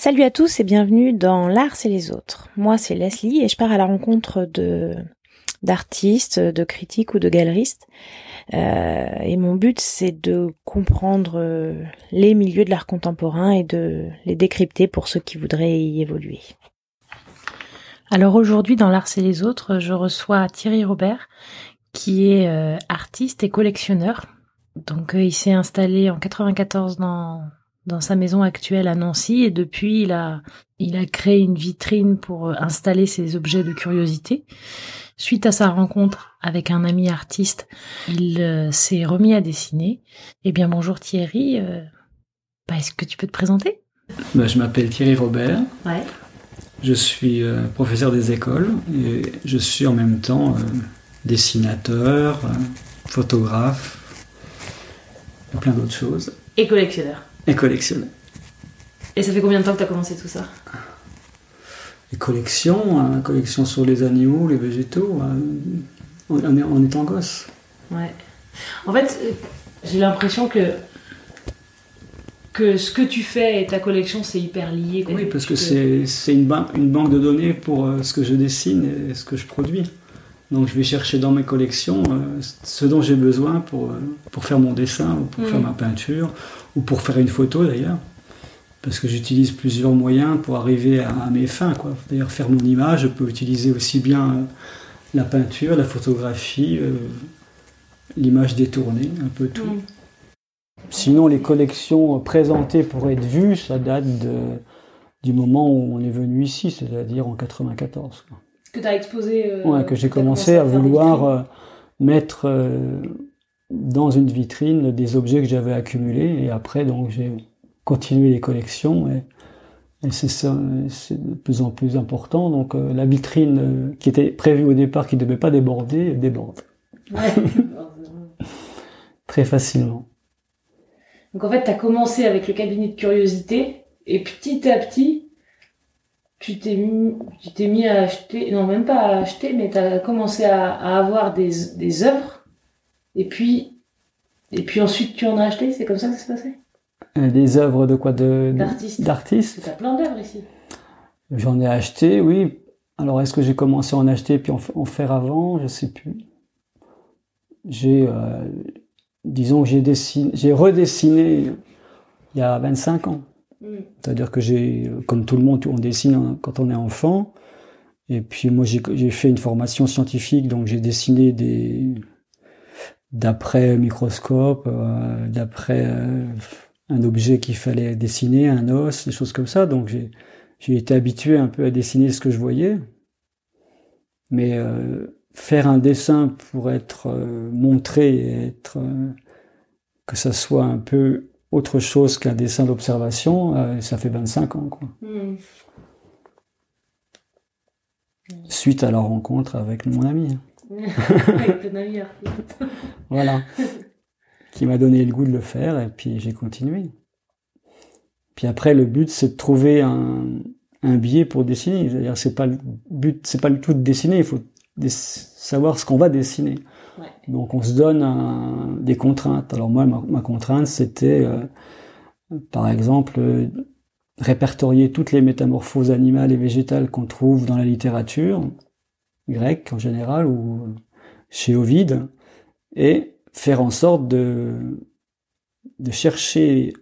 Salut à tous et bienvenue dans L'Art c'est les autres. Moi c'est Leslie et je pars à la rencontre de d'artistes, de critiques ou de galeristes. Euh, et mon but c'est de comprendre euh, les milieux de l'art contemporain et de les décrypter pour ceux qui voudraient y évoluer. Alors aujourd'hui dans L'Art c'est les autres, je reçois Thierry Robert qui est euh, artiste et collectionneur. Donc il s'est installé en 94 dans dans sa maison actuelle à Nancy et depuis il a il a créé une vitrine pour euh, installer ses objets de curiosité. Suite à sa rencontre avec un ami artiste, il euh, s'est remis à dessiner. Eh bien bonjour Thierry, euh, bah, est-ce que tu peux te présenter? Bah, Je m'appelle Thierry Robert. Ouais. Je suis professeur des écoles et je suis en même temps dessinateur, photographe, plein d'autres choses. Et collectionneur. Et collectionner. Et ça fait combien de temps que tu as commencé tout ça? Les collections, hein, collection sur les animaux, les végétaux, hein, en, étant gosse. Ouais. En fait, j'ai l'impression que que ce que tu fais et ta collection, c'est hyper lié. Oui, parce que c'est une, une, banque de données pour euh, ce que je dessine et ce que je produis. Donc je vais chercher dans mes collections euh, ce dont j'ai besoin pour, euh, pour faire mon dessin ou pour faire mm. ma peinture ou pour faire une photo d'ailleurs. Parce que j'utilise plusieurs moyens pour arriver à, mes fins. D'ailleurs, faire mon image, je peux utiliser aussi bien euh, la peinture, la photographie, euh, l'image détournée, un peu tout. Mm. Sinon, les collections présentées pour être vues, ça date de, du moment où on est venu ici, c'est-à-dire en 94. Que tu as exposé euh, Ouais, que j'ai commencé à, vouloir mettre dans une vitrine des objets que j'avais accumulés. Et après donc j'ai continué les collections et, c'est de plus en plus important. Donc euh, la vitrine euh, qui était prévue au départ qui ne devait pas déborder déborde. Ouais. très facilement. Donc en fait tu as commencé avec le cabinet de curiosité et petit à petit tu t'es mis, tu t'es mis à acheter non même pas à acheter mais tu as commencé à, à avoir des, des œuvres et puis, et puis ensuite, tu en as acheté C'est comme ça que ça s'est passé euh, Des œuvres de quoi? De, D'artistes. D'artistes. Tu as plein d'œuvres ici. J'en ai acheté, oui. Alors, est-ce que j'ai commencé à en acheter puis en, faire avant? Je sais plus. J'ai, euh, disons que j'ai dessiné, j'ai redessiné il y a 25 ans. Hmm. C'est-à-dire que j'ai, comme tout le monde, on dessine quand on est enfant. Et puis moi, j'ai fait une formation scientifique, donc j'ai dessiné des, d'après microscope, euh, d'après euh, un objet qu'il fallait dessiner, un os, des choses comme ça. Donc j'ai, été habitué un peu à dessiner ce que je voyais. Mais euh, faire un dessin pour être montré et être que ça soit un peu autre chose qu'un dessin d'observation, ça fait 25 ans. Quoi. Hmm. Suite à la rencontre avec mon ami. voilà. Qui m'a donné le goût de le faire et puis j'ai continué. Puis après, le but, c'est de trouver un, un biais pour dessiner. C'est-à-dire, c'est pas le but, c'est pas le tout de dessiner. Il faut savoir ce qu'on va dessiner. Donc, on se donne des contraintes. Alors moi, ma, contrainte, c'était, euh, par exemple, répertorier toutes les métamorphoses animales et végétales qu'on trouve dans la littérature grec en général ou chez Ovide et faire en sorte de, de chercher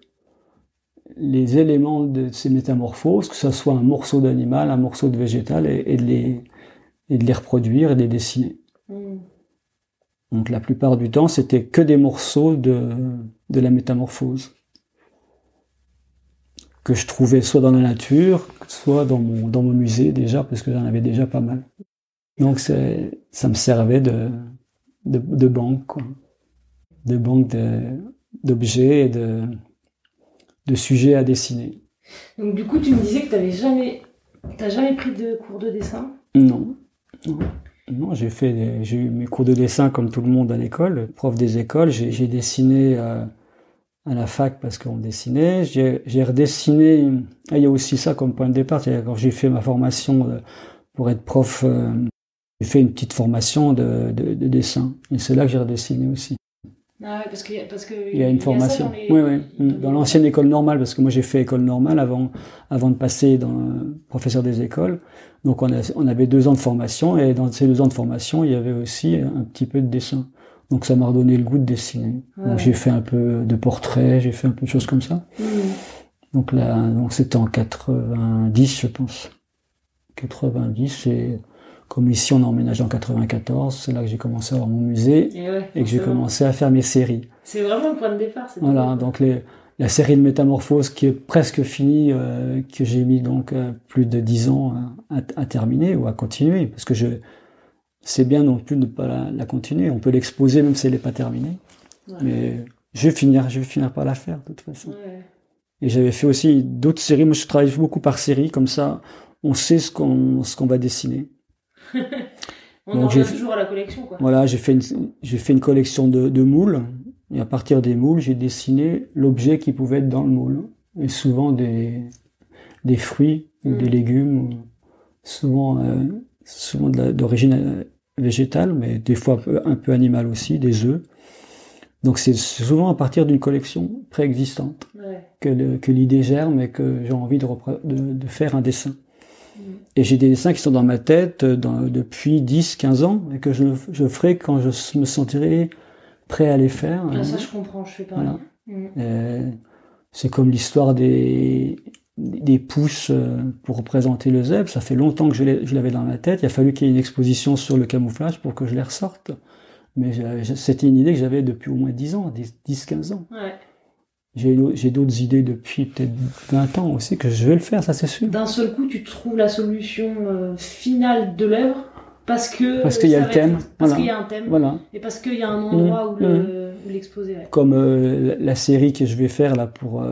les éléments de ces métamorphoses, que ce soit un morceau d'animal, un morceau de végétal, et, de, les, et de les reproduire et de les dessiner. Mm. Donc la plupart du temps, c'était que des morceaux de, de la métamorphose que je trouvais soit dans la nature, soit dans mon, dans mon musée déjà, parce que j'en avais déjà pas mal. Donc ça me servait de, de, de banque, quoi. de banque d'objets et de, de sujets à dessiner. Donc du coup, tu me disais que tu n'avais jamais, t'as jamais pris de cours de dessin? Non, non. J'ai fait, j'ai eu mes cours de dessin comme tout le monde à l'école, prof des écoles. J'ai dessiné euh, à la fac parce qu'on dessinait. J'ai redessiné. Ah, il y a aussi ça comme point de départ. Quand j'ai fait ma formation euh, pour être prof euh, j'ai fait une petite formation de, de, dessin. Et c'est là que j'ai redessiné aussi. Ah ouais, parce que, parce que il y a une formation. dans les... Oui, oui. Dans l'ancienne école normale, parce que moi j'ai fait école normale avant, avant de passer dans professeur des écoles. Donc on, a, on avait deux ans de formation et dans ces deux ans de formation, il y avait aussi un petit peu de dessin. Donc ça m'a redonné le goût de dessiner. Donc j'ai fait un peu de portraits, j'ai fait un peu de choses comme ça. Mmh. Donc là, donc c'était en 90, je pense. 90, et comme ici on a emménagé en 94, c'est là que j'ai commencé à avoir mon musée et, que j'ai commencé à faire mes séries. C'est vraiment le point de départ. Voilà, donc les, la série de métamorphose qui est presque finie, euh, que j'ai mis donc euh, plus de 10 ans à, à, terminer ou à continuer, parce que je c'est bien non plus de ne pas la, continuer. On peut l'exposer même si elle n'est pas terminée. Mais je vais finir, je vais finir par la faire de toute façon. Et j'avais fait aussi d'autres séries. Moi, je travaille beaucoup par série, comme ça, on sait ce qu'on ce qu'on va dessiner. On en revient toujours à la collection, quoi. Voilà, j'ai fait une j'ai fait une collection de, de moules. Et à partir des moules, j'ai dessiné l'objet qui pouvait être dans le moule. Et souvent des des fruits ou des mm. légumes, souvent euh, souvent d'origine euh, végétale, mais des fois un peu, un peu animale aussi, des œufs. Donc c'est souvent à partir d'une collection préexistante que, que l'idée germe et que j'ai envie de, de, faire un dessin. Et j'ai des dessins qui sont dans ma tête euh, dans, depuis 10, 15 ans et que je, je ferai quand je me sentirai prêt à les faire. Ah, ça, je comprends, je fais pas. Voilà. Mm. C'est comme l'histoire des, des pousses euh, pour représenter le zèbre. Ça fait longtemps que je l'avais dans ma tête. Il a fallu qu'il y ait une exposition sur le camouflage pour que je les ressorte. Mais c'était une idée que j'avais depuis au moins 10 ans, 10-15 ans. Ouais. J'ai d'autres idées depuis peut-être 20 ans aussi que je vais le faire, ça c'est sûr. D'un seul coup, tu trouves la solution euh, finale de l'œuvre parce que parce qu'il y a le thème, parce qu'il y a un thème, voilà. et parce qu'il y a un endroit mmh. où l'exposer. Comme euh, la, série que je vais faire là pour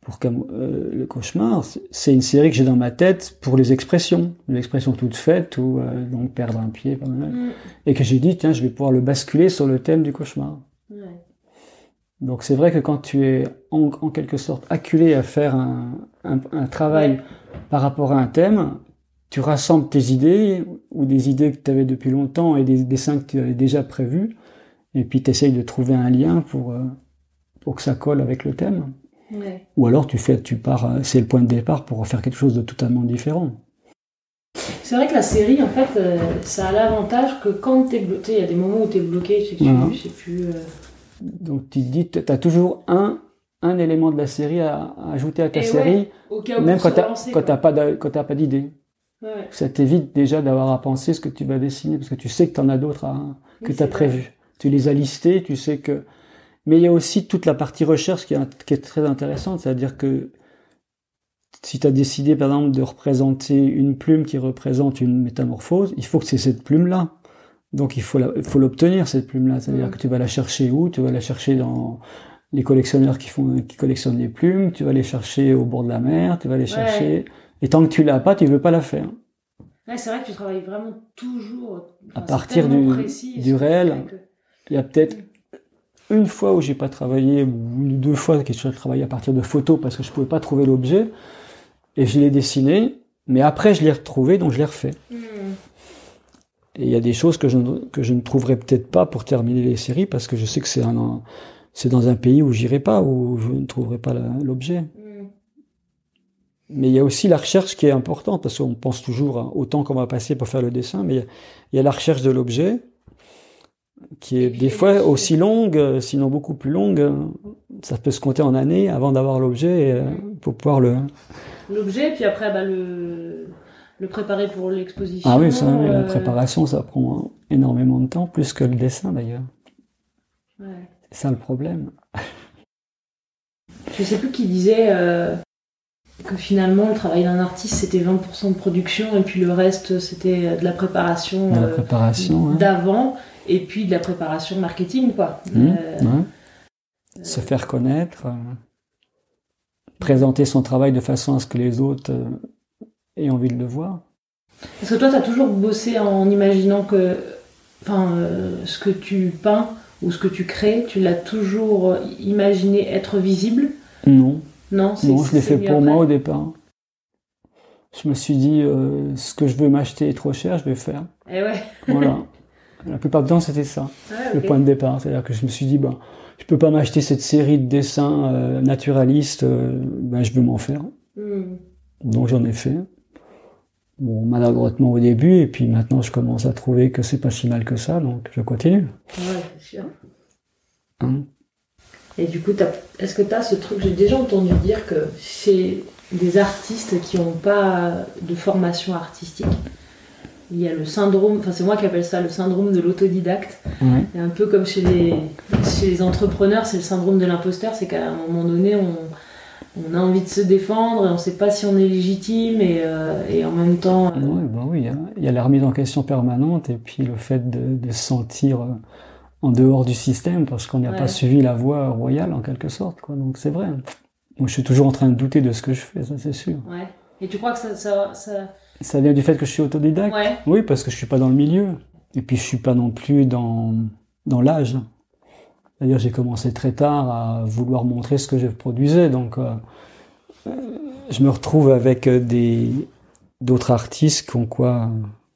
pour euh, le cauchemar, c'est une série que j'ai dans ma tête pour les expressions, les expressions toutes faites ou donc perdre un pied, mm. et que j'ai dit tiens je vais pouvoir le basculer sur le thème du cauchemar. Donc c'est vrai que quand tu es en, quelque sorte acculé à faire un, un, travail par rapport à un thème, tu rassembles tes idées ou des idées que tu avais depuis longtemps et des dessins que tu avais déjà prévus, et puis tu essayes de trouver un lien pour, euh, pour que ça colle avec le thème. Ou alors tu fais, tu pars, euh, c'est le point de départ pour faire quelque chose de totalement différent. C'est vrai que la série, en fait, euh, ça a l'avantage que quand tu es bloqué, il y a des moments où tu es bloqué, je sais, plus. Euh, Donc tu te dis, tu as toujours un, un élément de la série à, ajouter à ta série, même quand tu n'as pas, pas d'idée. Ça t'évite déjà d'avoir à penser ce que tu vas dessiner, parce que tu sais que tu en as d'autres que tu as prévu. Tu les as listés, tu sais que mais il y a aussi toute la partie recherche qui est, qui est très intéressante, c'est-à-dire que si tu as décidé par exemple de représenter une plume qui représente une métamorphose, il faut que c'est cette plume-là. Donc il faut faut l'obtenir cette plume-là, c'est-à-dire que tu vas la chercher où? Tu vas la chercher dans les collectionneurs qui font qui collectionnent les plumes, tu vas les chercher au bord de la mer, tu vas les chercher. Et tant que tu l'as pas, tu veux pas la faire. Ouais, c'est vrai que tu travailles vraiment toujours à partir du, du réel. Il y a peut-être une fois où j'ai pas travaillé, ou deux fois que j'ai travaillé à partir de photos parce que je pouvais pas trouver l'objet, et je l'ai dessiné, mais après je l'ai retrouvé, donc je l'ai refait. Hmm. Et il y a des choses que je, que je ne trouverai peut-être pas pour terminer les séries parce que je sais que c'est un, c'est dans un pays où j'irai pas, où je ne trouverai pas l'objet. Hmm. Mais il y a aussi la recherche qui est importante parce qu'on pense toujours au temps qu'on va passer pour faire le dessin, mais il y a la recherche de l'objet, qui est des fois aussi longue, sinon beaucoup plus longue. Ça peut se compter en années avant d'avoir l'objet euh, pour pouvoir le. L'objet, puis après bah, le le préparer pour l'exposition. Ah oui, ça, la euh, préparation, ça prend énormément de temps, plus que le dessin d'ailleurs. Ouais. C'est ça le problème. Je sais plus qui disait que finalement le travail d'un artiste c'était 20% de production et puis le reste c'était de la préparation, de la préparation d'avant et puis de la préparation marketing, quoi. Mmh, euh, Se faire connaître, euh, présenter son travail de façon à ce que les autres euh, aient envie de le voir. Parce que toi, tu as toujours bossé en imaginant que enfin, ce que tu peins ou ce que tu crées, tu l'as toujours imaginé être visible? Non. Non, non je l'ai fait pour moi au départ. Je me suis dit, ce que je veux m'acheter est trop cher, je vais faire. Et eh ouais. voilà. La plupart du temps, c'était ça, Ah, le point de départ. C'est-à-dire que je me suis dit, ben, je peux pas m'acheter cette série de dessins euh, naturalistes, euh, ben, je veux m'en faire. Hmm. Donc j'en ai fait. Bon, maladroitement au début, et puis maintenant je commence à trouver que c'est pas si mal que ça, donc je continue. Ouais, c'est sûr. Hein? Et du coup, t'as- est-ce que tu as ce truc J'ai déjà entendu dire que chez des artistes qui n'ont pas de formation artistique, il y a le syndrome, enfin c'est moi qui appelle ça le syndrome de l'autodidacte. Ouais. Un peu comme chez les, chez les entrepreneurs, c'est le syndrome de l'imposteur, c'est qu'à un moment donné, on, on a envie de se défendre et on ne sait pas si on est légitime et, euh, et en même temps... euh, Ouais, bah oui, hein. il y a la remise en question permanente et puis le fait de, de se sentir euh, en dehors du système parce qu'on n'a Ouais. pas suivi la voie royale en quelque sorte. Quoi. Donc c'est vrai. Moi je suis toujours en train de douter de ce que je fais, ça c'est sûr. ouais. Et tu crois que ça... ça, ça... Ça vient du fait que je suis autodidacte? Oui, parce que je suis pas dans le milieu. Et puis je suis pas non plus dans, dans l'âge. C'est-à-dire j'ai commencé très tard à vouloir montrer ce que je produisais. Donc euh, je me retrouve avec euh, des d'autres artistes qui ont quoi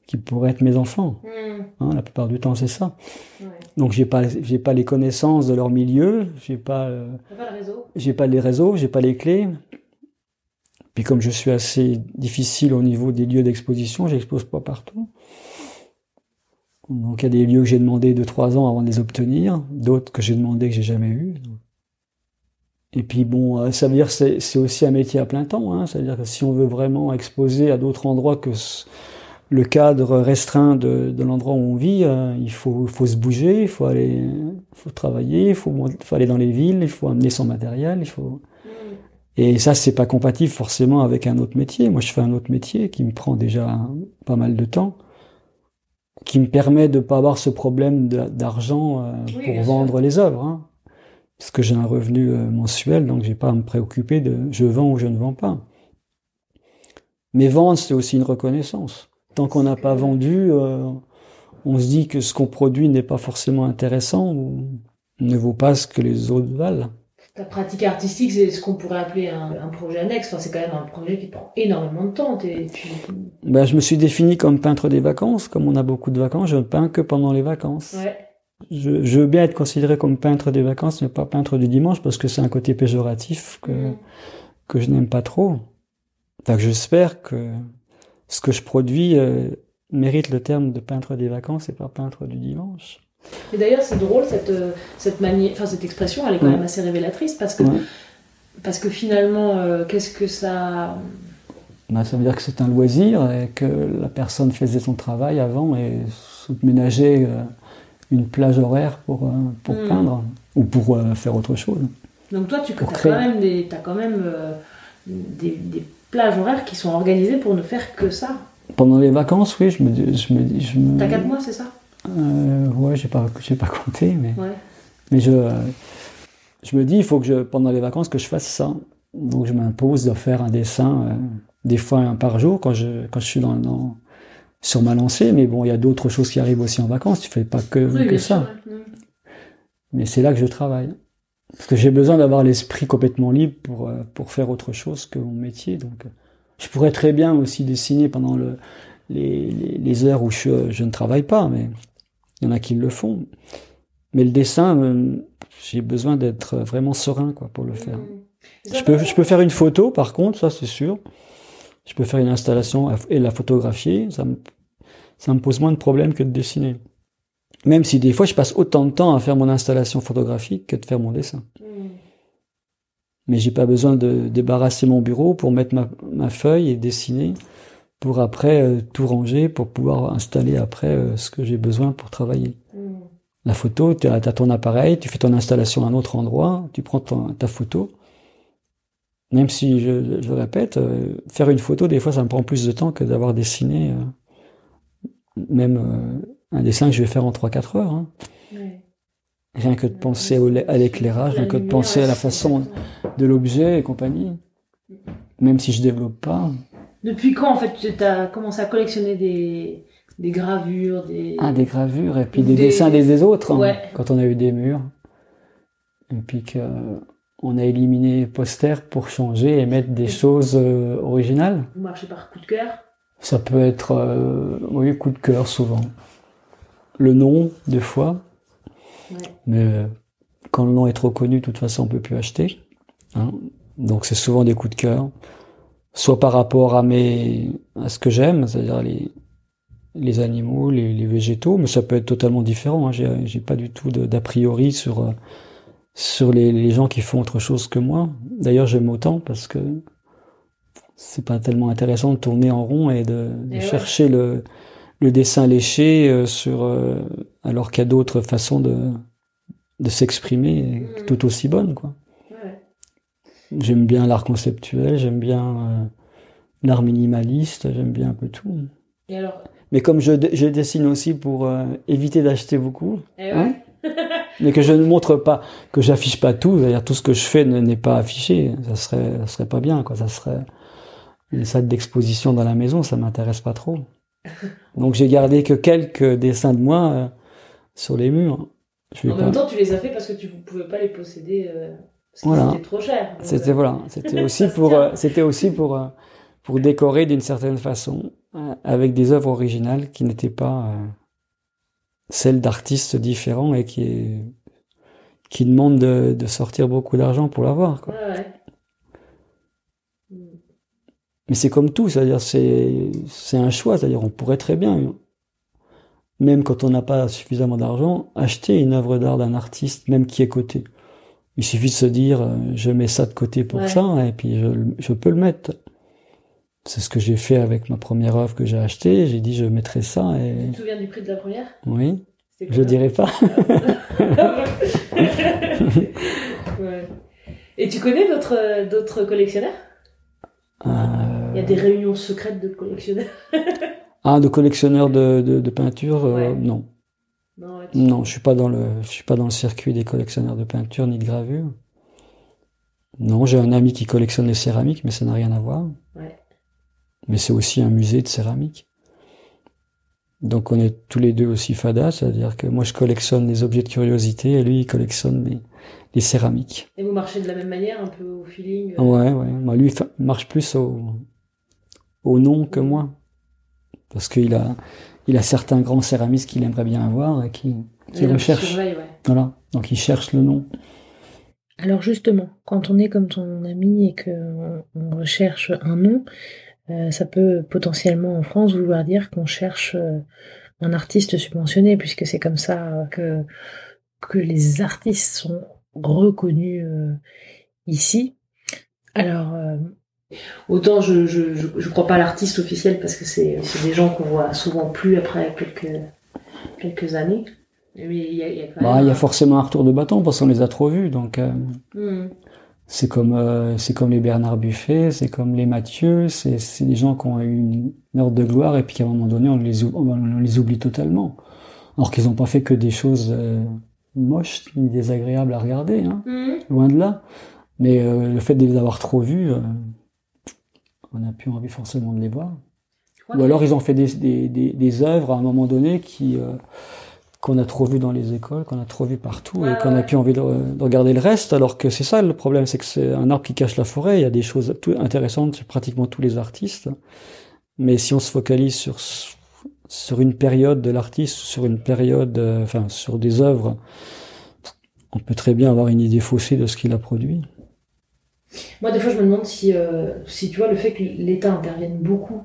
qui pourraient être mes enfants. Hmm. Hein, la plupart du temps c'est ça. Ouais. Donc j'ai pas j'ai pas les connaissances de leur milieu, j'ai pas euh, pas le j'ai pas les réseaux, j'ai pas les clés. Puis comme je suis assez difficile au niveau des lieux d'exposition, j'expose pas partout. Donc il y a des lieux que j'ai demandé de trois ans avant de les obtenir, d'autres que j'ai demandé que j'ai jamais eu. Et puis bon, euh, ça veut dire que c'est c'est aussi un métier à plein temps. Hein. C'est-à-dire que si on veut vraiment exposer à d'autres endroits que le cadre restreint de, de l'endroit où on vit, euh, il faut, faut se bouger, il faut aller, faut travailler, il faut, faut aller dans les villes, il faut amener son matériel, il faut. Hmm. Et ça, c'est pas compatible forcément avec un autre métier. Moi, je fais un autre métier qui me prend déjà pas mal de temps, qui me permet de pas avoir ce problème d'argent euh, Oui, pour vendre les œuvres. Hein. Parce que j'ai un revenu euh, mensuel, donc j'ai pas à me préoccuper de je vends ou je ne vends pas. Mais vendre, c'est aussi une reconnaissance. Tant qu'on n'a pas vendu, euh, on se dit que ce qu'on produit n'est pas forcément intéressant ou ne vaut pas ce que les autres valent. Ta pratique artistique, c'est ce qu'on pourrait appeler un, un projet annexe. Enfin, c'est quand même un projet qui prend énormément de temps. T'es- tu... Ben, je me suis défini comme peintre des vacances. Comme on a beaucoup de vacances, je ne peins que pendant les vacances. Ouais. Je, je veux bien être considéré comme peintre des vacances, mais pas peintre du dimanche, parce que c'est un côté péjoratif que, que je n'aime pas trop. Enfin, j'espère que ce que je produis euh, mérite le terme de peintre des vacances et pas peintre du dimanche. Et d'ailleurs, c'est drôle cette euh, cette manière, enfin cette expression, elle est quand Ouais. même assez révélatrice parce que Ouais. parce que finalement, euh, qu'est-ce que ça Ben, ça veut dire que c'est un loisir et que la personne faisait son travail avant et se ménageait euh, une plage horaire pour, euh, pour Mm. peindre ou pour faire autre chose. Donc toi, tu as créer. quand même des, t'as quand même des, des plages horaires qui sont organisées pour ne faire que ça. Pendant les vacances, oui, je me dis, je me dis, je me, T'as 4 mois, c'est ça? Euh, ouais, j'ai pas, j'ai pas compté, mais, Ouais. mais je, je me dis, il faut que je, pendant les vacances, que je fasse ça. Donc je m'impose de faire un dessin, euh, des fois un par jour quand je, quand je suis dans, dans, sur ma lancée. Mais bon, il y a d'autres choses qui arrivent aussi en vacances. Tu fais pas que, Oui, que ça. sûr. ouais. Mais c'est là que je travaille. Parce que j'ai besoin d'avoir l'esprit complètement libre pour, euh, pour faire autre chose que mon métier. Donc, je pourrais très bien aussi dessiner pendant le, les, les, les heures où je, je ne travaille pas, mais il y en a qui le font. Mais le dessin, euh, j'ai besoin d'être vraiment serein quoi, pour le faire. Mm. Je peux, je peux faire une photo, par contre, ça c'est sûr. Je peux faire une installation et la photographier. Ça me, ça me pose moins de problèmes que de dessiner. Même si des fois je passe autant de temps à faire mon installation photographique que de faire mon dessin. Mm. Mais j'ai pas besoin de débarrasser mon bureau pour mettre ma, ma feuille et dessiner, pour après euh, tout ranger, pour pouvoir installer après euh, ce que j'ai besoin pour travailler. Mm. La photo, tu as, ton appareil, tu fais ton installation à un autre endroit, tu prends ton- ta photo. Même si, je, je le répète, euh, faire une photo, des fois, ça me prend plus de temps que d'avoir dessiné euh, même euh, un dessin que je vais faire en 3-4 heures. hein. Ouais. Rien que de penser au- à l'éclairage, rien que de penser à la façon de l'objet et compagnie. Même si je développe pas. Depuis quand, en fait, tu as commencé à collectionner des, des gravures, des... Ah, des gravures et puis des, Des- dessins des, des autres. hein, quand on a eu des murs. Et puis que on a éliminé les posters pour changer et mettre des choses euh, originales. Vous marchez par coup de cœur? Ça peut être, euh, oui, coup de cœur souvent. le nom des fois. Ouais. Mais euh, quand le nom est trop connu, de toute façon, on peut plus acheter. hein. Donc c'est souvent des coups de cœur, soit par rapport à mes à ce que j'aime, c'est-à-dire les les animaux, les, les végétaux, mais ça peut être totalement différent. Hein. J'ai j'ai pas du tout d'a priori sur euh, sur les, les gens qui font autre chose que moi. D'ailleurs, j'aime autant parce que c'est pas tellement intéressant de tourner en rond et de, de Et ouais. chercher le le dessin léché euh, sur euh, alors qu'il y a d'autres façons de de s'exprimer Mhm. tout aussi bonnes quoi. J'aime bien l'art conceptuel, j'aime bien euh, l'art minimaliste, j'aime bien un peu tout. Et alors Mais comme je, je dessine aussi pour euh, éviter d'acheter beaucoup, Eh Hein ouais. mais que je ne montre pas, que j'affiche pas tout, c'est-à-dire tout ce que je fais ne- n'est pas affiché, ça serait, ça serait pas bien, quoi. Ça serait une salle d'exposition dans la maison, ça m'intéresse pas trop. Donc j'ai gardé que quelques dessins de moi euh, sur les murs. Je En pas- même temps, tu les as fait parce que tu ne pouvais pas les posséder euh, Voilà. c'était trop cher. C'était euh, voilà, c'était aussi pour, c'était aussi pour euh, pour décorer d'une certaine façon euh, avec des œuvres originales qui n'étaient pas celles d'artistes différents et qui qui demandent de, de sortir beaucoup d'argent pour l'avoir. quoi. Ouais, ouais. Mais c'est comme tout, c'est-à-dire c'est c'est un choix, c'est-à-dire on pourrait très bien, même quand on n'a pas suffisamment d'argent, acheter une œuvre d'art d'un artiste, même qui est coté. Il suffit de se dire, euh, je mets ça de côté pour Ouais. ça, et puis je, je peux le mettre. C'est ce que j'ai fait avec ma première œuvre que j'ai achetée. J'ai dit, je mettrai ça, Tu te souviens du prix de la première? Oui, je combien dirais pas. Ouais. Et tu connais d'autres d'autres collectionneurs? Euh, Il y a des réunions secrètes de collectionneurs. Ah, de collectionneur de, de, de peinture, euh, non. Non, ouais, tu- Non, je suis pas dans le, je suis pas dans le circuit des collectionneurs de peinture ni de gravure. Non, j'ai un ami qui collectionne les céramiques, mais ça n'a rien à voir. Ouais. Mais c'est aussi un musée de céramique. Donc on est tous les deux aussi fadas, c'est-à-dire que moi je collectionne les objets de curiosité et lui il collectionne les, les céramiques. Et vous marchez de la même manière, un peu au feeling euh, Ouais, ouais. Moi, lui marche plus au, au nom que moi. Parce qu'il a, il a certains grands céramistes qu'il aimerait bien avoir et qui, qui il recherche. surveille, ouais. Voilà. Donc il cherche le nom. Alors justement, quand on est comme ton ami et qu'on on recherche un nom, euh, ça peut potentiellement en France vouloir dire qu'on cherche euh, un artiste subventionné, puisque c'est comme ça euh, que, que les artistes sont reconnus euh, ici. Alors, autant je, je, je, je crois pas à l'artiste officiel parce que c'est c'est des gens qu'on voit souvent plus après quelques, quelques années. Mais il y a, il y a quand Bah, même il y a un- forcément un retour de bâton parce qu'on les a trop vus. Donc euh, Hmm. c'est comme euh, c'est comme les Bernard Buffet, c'est comme les Mathieu, c'est c'est des gens qui ont eu une, une heure de gloire et puis qu'à un moment donné on les on les oublie totalement. Alors qu'ils n'ont pas fait que des choses euh, moches ni désagréables à regarder, hein, Hmm. loin de là. Mais euh, le fait de les avoir trop vus, euh, on n'a plus envie forcément de les voir. Ou alors ils ont fait des, des, des, des œuvres à un moment donné qui euh, qu'on a trop vu dans les écoles, qu'on a trop vu partout Ouais, et qu'on a ouais. plus envie de, de regarder le reste. Alors que c'est ça le problème, c'est que c'est un arbre qui cache la forêt. Il y a des choses tout, intéressantes sur pratiquement tous les artistes. Mais si on se focalise sur sur une période de l'artiste, sur une période, euh, enfin sur des œuvres, on peut très bien avoir une idée faussée de ce qu'il a produit. Moi, des fois, je me demande si, euh, si tu vois, le fait que l'État intervienne beaucoup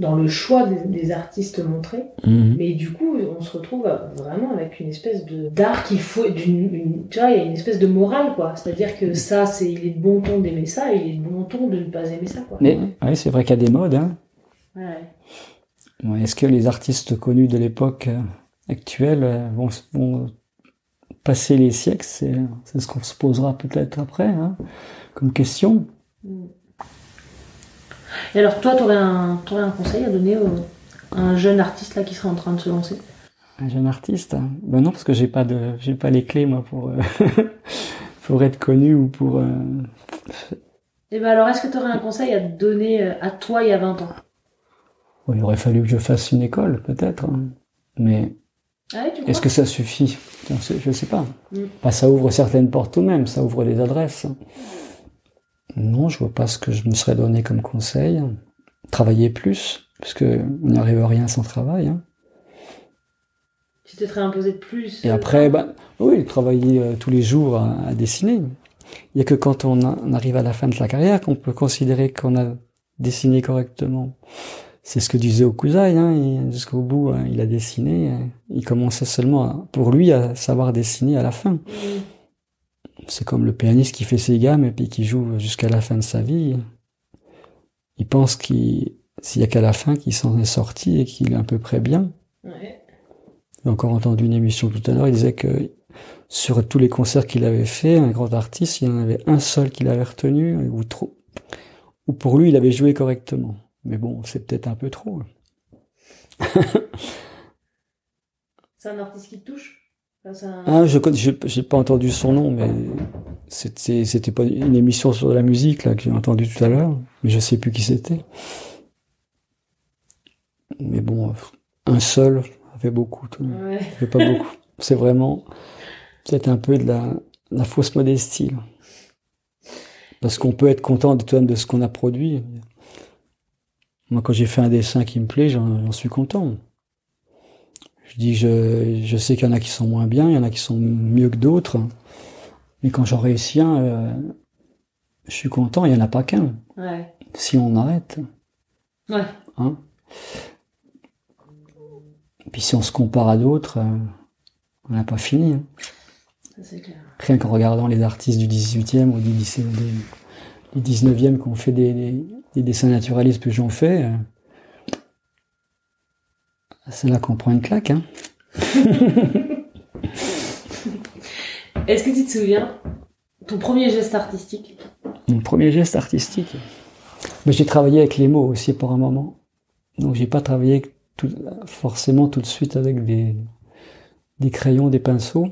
dans le choix des, des artistes montrés, mais du coup, on se retrouve vraiment avec une espèce de d'art qu'il faut, d'une, une- tu vois, il y a une espèce de morale, quoi. C'est-à-dire que ça, c'est, il est de bon ton d'aimer ça, et il est de bon ton de ne pas aimer ça, quoi. Mais ouais, c'est vrai qu'il y a des modes. Hein. Ouais. Ouais, Est-ce que les artistes connus de l'époque euh, actuelle euh, vont, vont passer les siècles? C'est c'est ce qu'on se posera peut-être après, hein, comme question. Et alors, toi, t'aurais un, t'aurais un conseil à donner à un jeune artiste là qui serait en train de se lancer? Un jeune artiste? Ben non, parce que j'ai pas de, j'ai pas les clés moi pour euh, pour être connu ou pour. euh, Et ben alors, est-ce que t'aurais un conseil à donner euh, à toi il y a 20 ans? Bon, il aurait fallu que je fasse une école, peut-être. hein. Mais Ah tu est-ce que ça suffit? Je sais- Je sais pas. Mm. Bah, ça ouvre certaines portes tout de même, ça ouvre des adresses. Non, je vois pas ce que je me serais donné comme conseil. Travailler plus, parce que on n'y arrive à rien sans travail. hein. Tu te serais imposé de plus. Et après, bah, oui, travailler euh, tous les jours à, dessiner. Il n'y a que quand on, arrive à la fin de sa carrière qu'on peut considérer qu'on a dessiné correctement. C'est ce que disait Okuzai, hein, jusqu'au bout, hein, il a dessiné. Hein. il commençait seulement, pour lui, à savoir dessiner à la fin. C'est comme le pianiste qui fait ses gammes et puis qui joue jusqu'à la fin de sa vie. Il pense qu'il s'il y a qu'à la fin qu'il s'en est sorti et qu'il est à peu près bien. Ouais. J'ai encore entendu une émission tout à l'heure, il disait que sur tous les concerts qu'il avait fait, un grand artiste, il y en avait un seul qu'il avait retenu, ou trop, ou pour lui, il avait joué correctement. Mais bon, c'est peut-être un peu trop. c'est un artiste qui te touche? Ah, je j'ai pas entendu son nom, mais c'était c'était pas une émission sur la musique là que j'ai entendu tout à l'heure, mais je sais plus qui c'était. Mais bon, un seul, ça fait beaucoup. Ouais. Ça fait pas beaucoup. C'est vraiment peut-être un peu de la, la fausse modestie. Parce qu'on peut être content de, de ce qu'on a produit. Moi, quand j'ai fait un dessin qui me plaît, j'en suis content. Je dis, je, je sais qu'il y en a qui sont moins bien, il y en a qui sont mieux que d'autres. Mais quand j'en réussis un, euh, je suis content, il n'y en a pas qu'un. Ouais. Si on arrête. Ouais. Hein puis si on se compare à d'autres, euh, on n'a pas fini. Hein. Clair. Rien qu'en regardant les artistes du 18e ou du, 19e qui ont fait des, dessins naturalistes que j'en fais, euh, c'est là qu'on prend une claque. Hein. Est-ce que tu te souviens ton premier geste artistique? Mon premier geste artistique? Mais J'ai travaillé avec les mots aussi pour un moment. Donc j'ai pas travaillé forcément tout de suite avec des, des crayons, des pinceaux.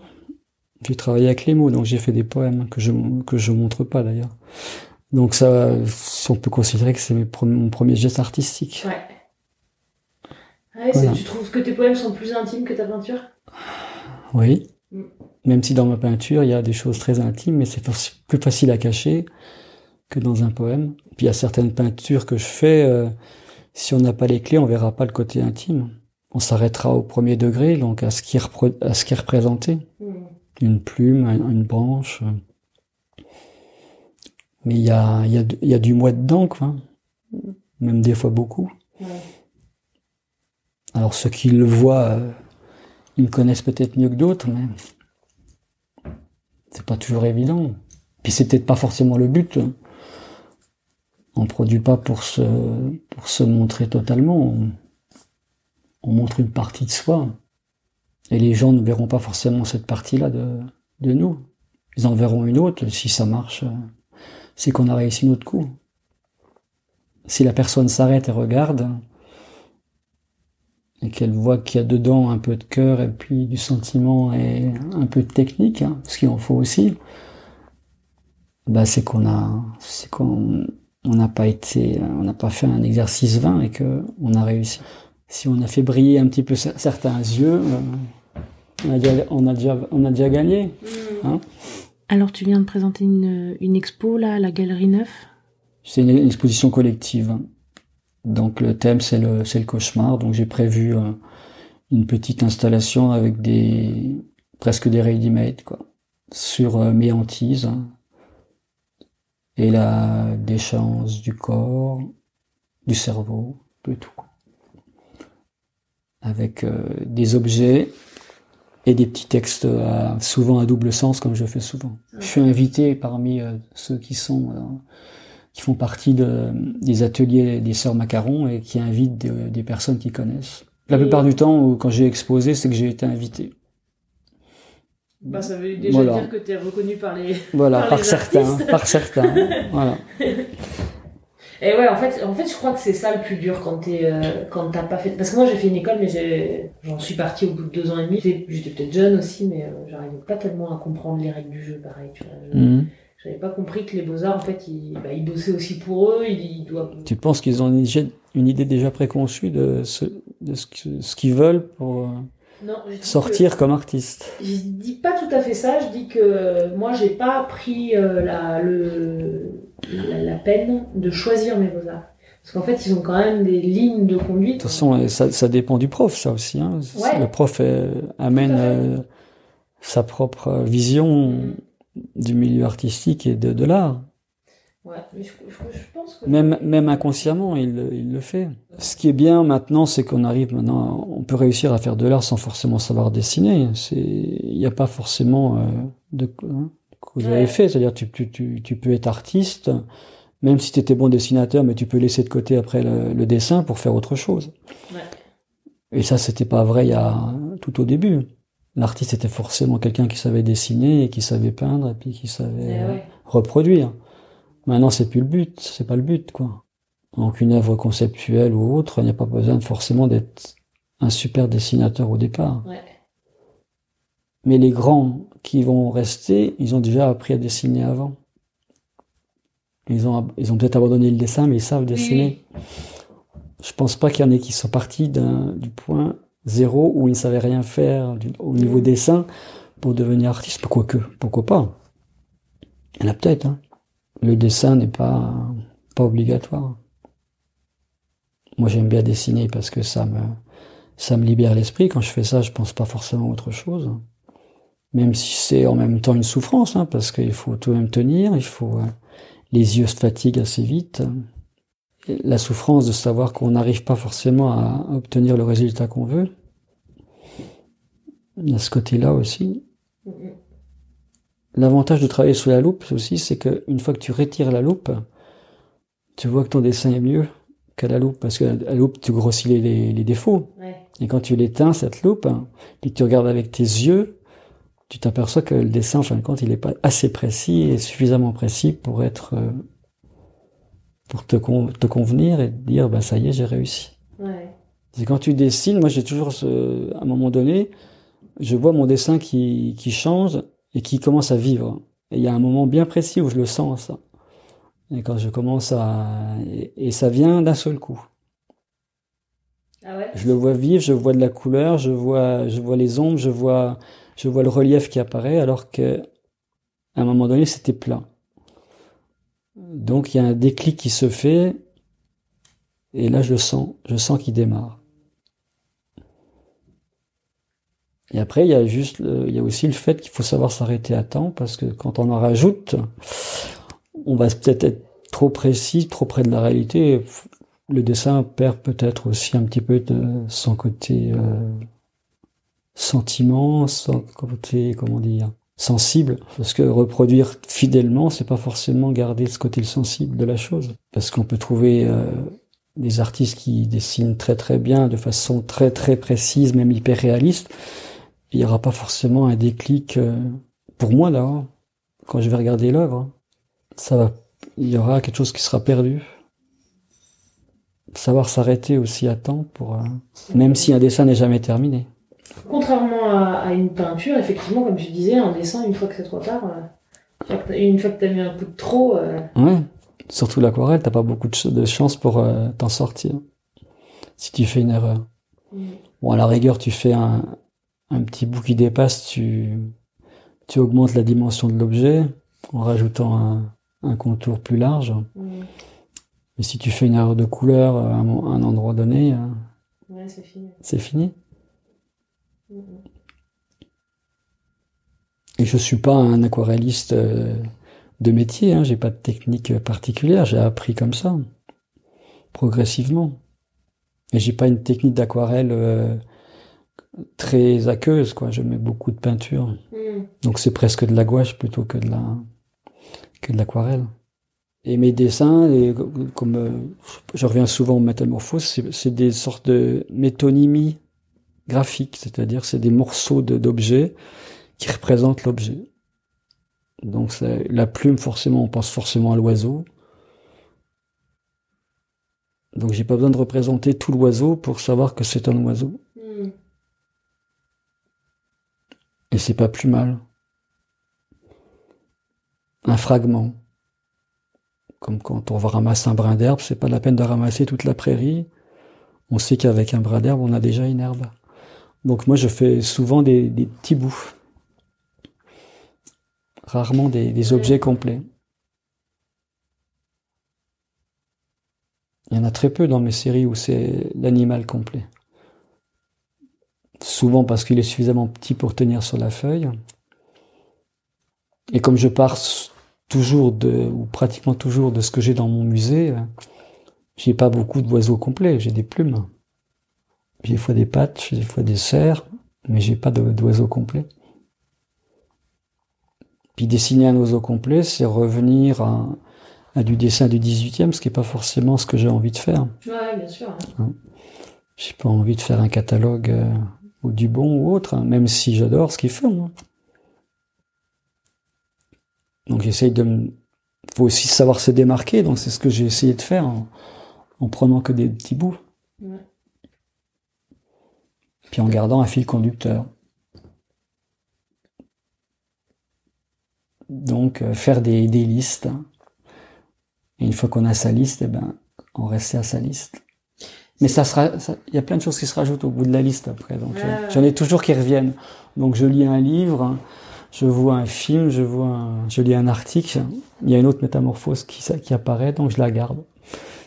J'ai travaillé avec les mots, donc j'ai fait des poèmes que je que je montre pas d'ailleurs. Donc ça, on peut considérer que c'est mon premier geste artistique. Ouais. Tu trouves que tes poèmes sont plus intimes que ta peinture? Oui. Mm. Même si dans ma peinture, il y a des choses très intimes, mais c'est plus facile à cacher que dans un poème. Puis il y a certaines peintures que je fais, euh, si on n'a pas les clés, on verra pas le côté intime. On s'arrêtera au premier degré, donc à ce qui, à ce qui est représenté. Hmm. Une plume, une branche. Mais il y a, y, a, y a du moi dedans, quoi. Même des fois beaucoup. Alors ceux qui le voient, euh, ils connaissent peut-être mieux que d'autres, mais c'est pas toujours évident. Puis c'est peut-être pas forcément le but. Hein on produit pas pour se, pour se montrer totalement. On, montre une partie de soi. Et les gens ne verront pas forcément cette partie-là de, de nous. Ils en verront une autre. Si ça marche, c'est qu'on a réussi notre coup. Si la personne s'arrête et regarde, et qu'elle voit qu'il y a dedans un peu de cœur et puis du sentiment et un peu de technique, hein, ce qu'il en faut aussi, bah c'est qu'on a, c'est qu'on on n'a pas été, on n'a pas fait un exercice vain et que on a réussi. Si on a fait briller un petit peu certains yeux, euh, on, a déjà, on, a déjà, gagné. Mm. Hein. Alors tu viens de présenter une, une expo là à la Galerie Neuf? C'est une, exposition collective. Donc le thème c'est le, c'est le cauchemar. Donc j'ai prévu euh, une petite installation avec des presque des ready-made quoi sur euh, mes hantises et la déchéance du corps, du cerveau, de tout. Avec euh, des objets et des petits textes souvent à double sens comme je fais souvent. Je suis invité parmi ceux qui sont euh, qui font partie de, des ateliers des sœurs Macaron et qui invitent des personnes qui connaissent. La plupart du temps, quand j'ai exposé, c'est que j'ai été invité. Bah, ça veut déjà dire que tu es reconnu par les. Voilà, par, certains. Par certains. voilà. Et ouais, en fait, en fait, je crois que c'est ça le plus dur quand t'es, euh, quand t'as pas fait. Parce que moi, j'ai fait une école, mais j'en suis partie au bout de deux ans et demi. J'étais peut-être jeune aussi, mais euh, j'arrivais pas tellement à comprendre les règles du jeu, pareil. Tu vois. Mhm. J'avais pas compris que les beaux-arts, en fait, ils, bah, ils bossaient aussi pour eux. Ils, doivent... Tu penses qu'ils ont une, une, idée déjà préconçue de ce, de ce, ce qu'ils veulent pour. Euh, sortir comme artiste? Je dis pas tout à fait ça. Je dis que moi, j'ai pas pris euh, la, le, la, peine de choisir mes beaux-arts. Parce qu'en fait, ils ont quand même des lignes de conduite. De toute façon, ça, ça dépend du prof, ça aussi. Hein. Ouais. Le prof euh, amène euh, sa propre vision Mm. Du milieu artistique et de, de l'art. Ouais, mais je, je- je pense que. Même, même inconsciemment, il, le- il le fait. Ce qui est bien maintenant, c'est qu'on arrive maintenant, on peut réussir à faire de l'art sans forcément savoir dessiner. C'est, il n'y a pas forcément euh, de hein, avez Ouais. fait. C'est-à-dire, tu, tu, tu, tu peux être artiste, même si tu étais bon dessinateur, mais tu peux laisser de côté après le, le dessin pour faire autre chose. Ouais. Et ça, c'était pas vrai il y a tout au début. L'artiste était forcément quelqu'un qui savait dessiner et qui savait peindre et puis qui savait Eh euh, ouais. reproduire. Maintenant, c'est plus le but, c'est pas le but, quoi. Donc, une œuvre conceptuelle ou autre, il n'y a pas besoin forcément d'être un super dessinateur au départ. Ouais. Mais les grands qui vont rester, ils ont déjà appris à dessiner avant. Ils ont, ils ont peut-être abandonné le dessin, mais ils savent dessiner. Je pense pas qu'il y en ait qui sont partis du point zéro où ils ne savaient rien faire au niveau Mhm. dessin pour devenir artiste. Quoique, pourquoi pas Il y en a peut-être. Hein. Le dessin n'est pas, pas obligatoire. Moi, j'aime bien dessiner parce que ça me, ça me libère l'esprit. Quand je fais ça, je pense pas forcément à autre chose. Même si c'est en même temps une souffrance, hein, parce qu'il faut tout de même tenir, il faut, euh, les yeux se fatiguent assez vite. Et La souffrance de savoir qu'on n'arrive pas forcément à obtenir le résultat qu'on veut. Il y a ce côté-là aussi. L'avantage de travailler sous la loupe aussi, c'est qu'une fois que tu retires la loupe, tu vois que ton dessin est mieux qu'à la loupe, parce que la loupe, tu grossis les, les- les défauts. Ouais. Et quand tu l'éteins, cette loupe, hein, puis que tu regardes avec tes yeux, tu t'aperçois que le dessin, en fin de compte, il n'est pas assez précis et suffisamment précis pour être, euh, pour te, con- te convenir et te dire, bah, ça y est, j'ai réussi. Ouais. C'est quand tu dessines, moi j'ai toujours ce, à un moment donné, je vois mon dessin qui, qui change et qui commence à vivre. Et il y a un moment bien précis où je le sens, ça. Et quand je commence à, et, et ça vient d'un seul coup. Ah ouais? Je le vois vivre, je vois de la couleur, je vois, je vois les ombres, je vois, je vois le relief qui apparaît, alors que, à un moment donné, c'était plat. Donc il y a un déclic qui se fait, et là je sens, je sens qu'il démarre. Et après, il y a juste, il y a aussi le fait qu'il faut savoir s'arrêter à temps, parce que quand on en rajoute, on va peut-être être trop précis, trop près de la réalité. Le dessin perd peut-être aussi un petit peu son côté euh, sentiment, son côté, comment dire, sensible. Parce que reproduire fidèlement, c'est pas forcément garder ce côté sensible de la chose. Parce qu'on peut trouver euh, des artistes qui dessinent très très bien, de façon très très précise, même hyper réaliste. Il n'y aura pas forcément un déclic euh, pour moi là, quand je vais regarder l'œuvre. Ça va, il y aura quelque chose qui sera perdu. Savoir s'arrêter aussi à temps pour, euh, même si un dessin n'est jamais terminé. Contrairement à, à une peinture, effectivement, comme tu disais, un dessin, une fois que c'est trop tard, euh, une fois que t'as mis un coup de trop, euh, Ouais. Surtout l'aquarelle, t'as pas beaucoup de, ch- de chance pour euh, t'en sortir. Si tu fais une erreur. mm, Bon, à la rigueur, tu fais un, un petit bout qui dépasse, tu, tu augmentes la dimension de l'objet en rajoutant un, un contour plus large. mm, Mais si tu fais une erreur de couleur à un, mo- à un endroit donné, euh, ouais, c'est fini. c'est fini. Et je suis pas un aquarelliste euh, de métier, hein, j'ai pas de technique particulière, j'ai appris comme ça, progressivement. Et j'ai pas une technique d'aquarelle euh, très aqueuse, quoi. Je mets beaucoup de peinture, Mm. donc c'est presque de la gouache plutôt que de la que de l'aquarelle. Et mes dessins, et comme euh, je reviens souvent aux métamorphoses, c'est des sortes de métonymie graphique, c'est-à-dire c'est des morceaux de- d'objets qui représentent l'objet. Donc c'est- la plume, forcément, on pense forcément à l'oiseau. Donc j'ai pas besoin de représenter tout l'oiseau pour savoir que c'est un oiseau. Mm. Et c'est pas plus mal. Un fragment. Comme quand on va ramasser un brin d'herbe, c'est pas la peine de ramasser toute la prairie. On sait qu'avec un brin d'herbe, on a déjà une herbe. Donc moi, je fais souvent des, petits bouts. Rarement des, des objets complets. Il y en a très peu dans mes séries où c'est l'animal complet. Souvent parce qu'il est suffisamment petit pour tenir sur la feuille. Et comme je pars toujours de, ou pratiquement toujours de ce que j'ai dans mon musée, j'ai pas beaucoup d'oiseaux complets, j'ai des plumes. J'ai des fois des pattes, des fois des cerfs, mais j'ai pas d'oiseaux complets. Puis dessiner un oiseau complet, c'est revenir à, à, du dessin du 18e, ce qui n'est pas forcément ce que j'ai envie de faire. Ouais, bien sûr. Hein. J'ai pas envie de faire un catalogue euh, ou du bon ou autre, hein, même si j'adore ce qu'ils font. Hein. Donc j'essaye de me... faut aussi savoir se démarquer, donc c'est ce que j'ai essayé de faire en, en, prenant que des petits bouts. Ouais. Puis en gardant un fil conducteur. Donc euh, faire des, des listes. Et une fois qu'on a sa liste, eh ben, on reste à sa liste. Mais ça sera, il y a plein de choses qui se rajoutent au bout de la liste après. Donc j'en ai toujours qui reviennent. Donc je lis un livre, je vois un film, je vois, un, je lis un article. Il y a une autre métamorphose qui, qui apparaît, donc je la garde.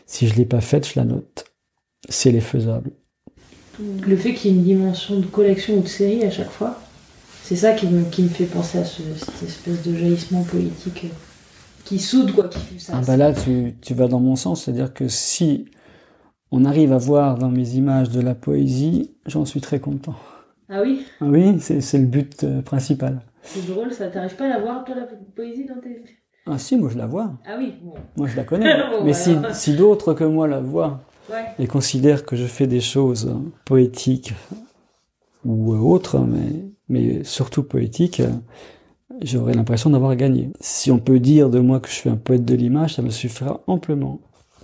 Si je l'ai pas faite, je la note. Si elle est faisable. Le fait qu'il y ait une dimension de collection ou de série à chaque fois, c'est ça qui me, qui me fait penser à ce, cette espèce de jaillissement politique qui soude, quoi, qui fait ça. Ah bah là, tu, tu vas dans mon sens, c'est-à-dire que si on arrive à voir dans mes images de la poésie, j'en suis très content. Ah oui? Ah Oui, c'est le but euh, principal. C'est drôle, ça t'arrive pas à la voir, toi, la poésie dans tes... Ah si, moi je la vois. Ah oui Moi je la connais. Mais si, si d'autres que moi la voient ouais. et considèrent que je fais des choses poétiques ou autres, mais mais surtout poétique, j'aurais l'impression d'avoir gagné. Si on peut dire de moi que je suis un poète de l'image, ça me suffira amplement.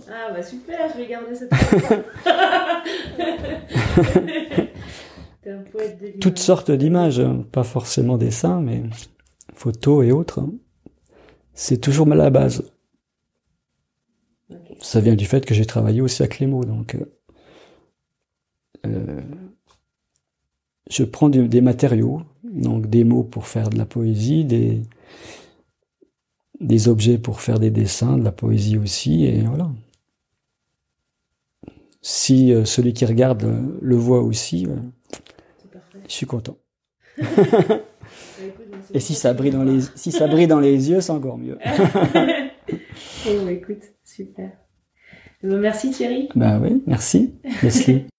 Ah bah super, je vais garder cette un poète de Toutes sortes d'images, pas forcément dessins, mais photos et autres. C'est toujours la base. Ça vient du fait que j'ai travaillé aussi à Clémo, donc euh, euh je prends des matériaux, donc des mots pour faire de la poésie, des, des objets pour faire des dessins, de la poésie aussi, et voilà. Si euh, celui qui regarde le voit aussi, euh, je suis content. et si ça brille dans les, si ça brille dans les yeux, c'est encore mieux. oh, écoute, super. Eh ben, merci Thierry. Bah oui, merci Leslie.